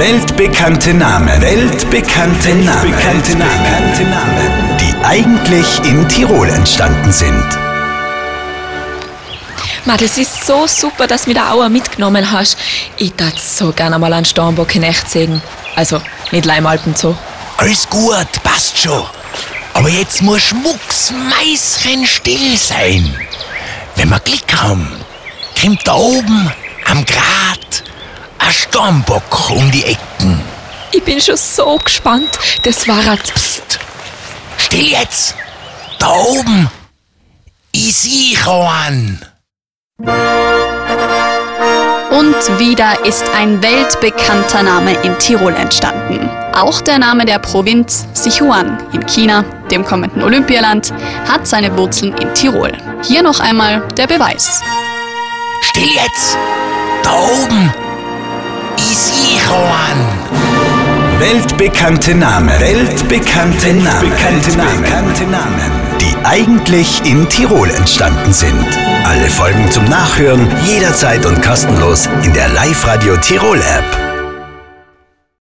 Weltbekannte Namen. Weltbekannte Namen. Weltbekannte Namen. Die eigentlich in Tirol entstanden sind. Ma, das ist so super, dass du mir da auch mitgenommen hast. Ich tat so gerne mal einen Stornbock in echt sehen. Also, nicht Leimalpen so. Alles gut, passt schon. Aber jetzt muss Schmucks Meißchen still sein. Wenn wir Glück haben, kommt da oben am Grat ein Sturmbock um die Ecken. Ich bin schon so gespannt. Das war ein Psst. Still jetzt. Da oben. Ich sieh an. Und wieder ist ein weltbekannter Name in Tirol entstanden. Auch der Name der Provinz Sichuan in China, dem kommenden Olympialand, hat seine Wurzeln in Tirol. Hier noch einmal der Beweis. Still jetzt! Da oben! An! Weltbekannte Namen. Weltbekannte Namen. Weltbekannte Namen. Weltbekannte Namen. Die eigentlich in Tirol entstanden sind. Alle Folgen zum Nachhören jederzeit und kostenlos in der Live-Radio Tirol App.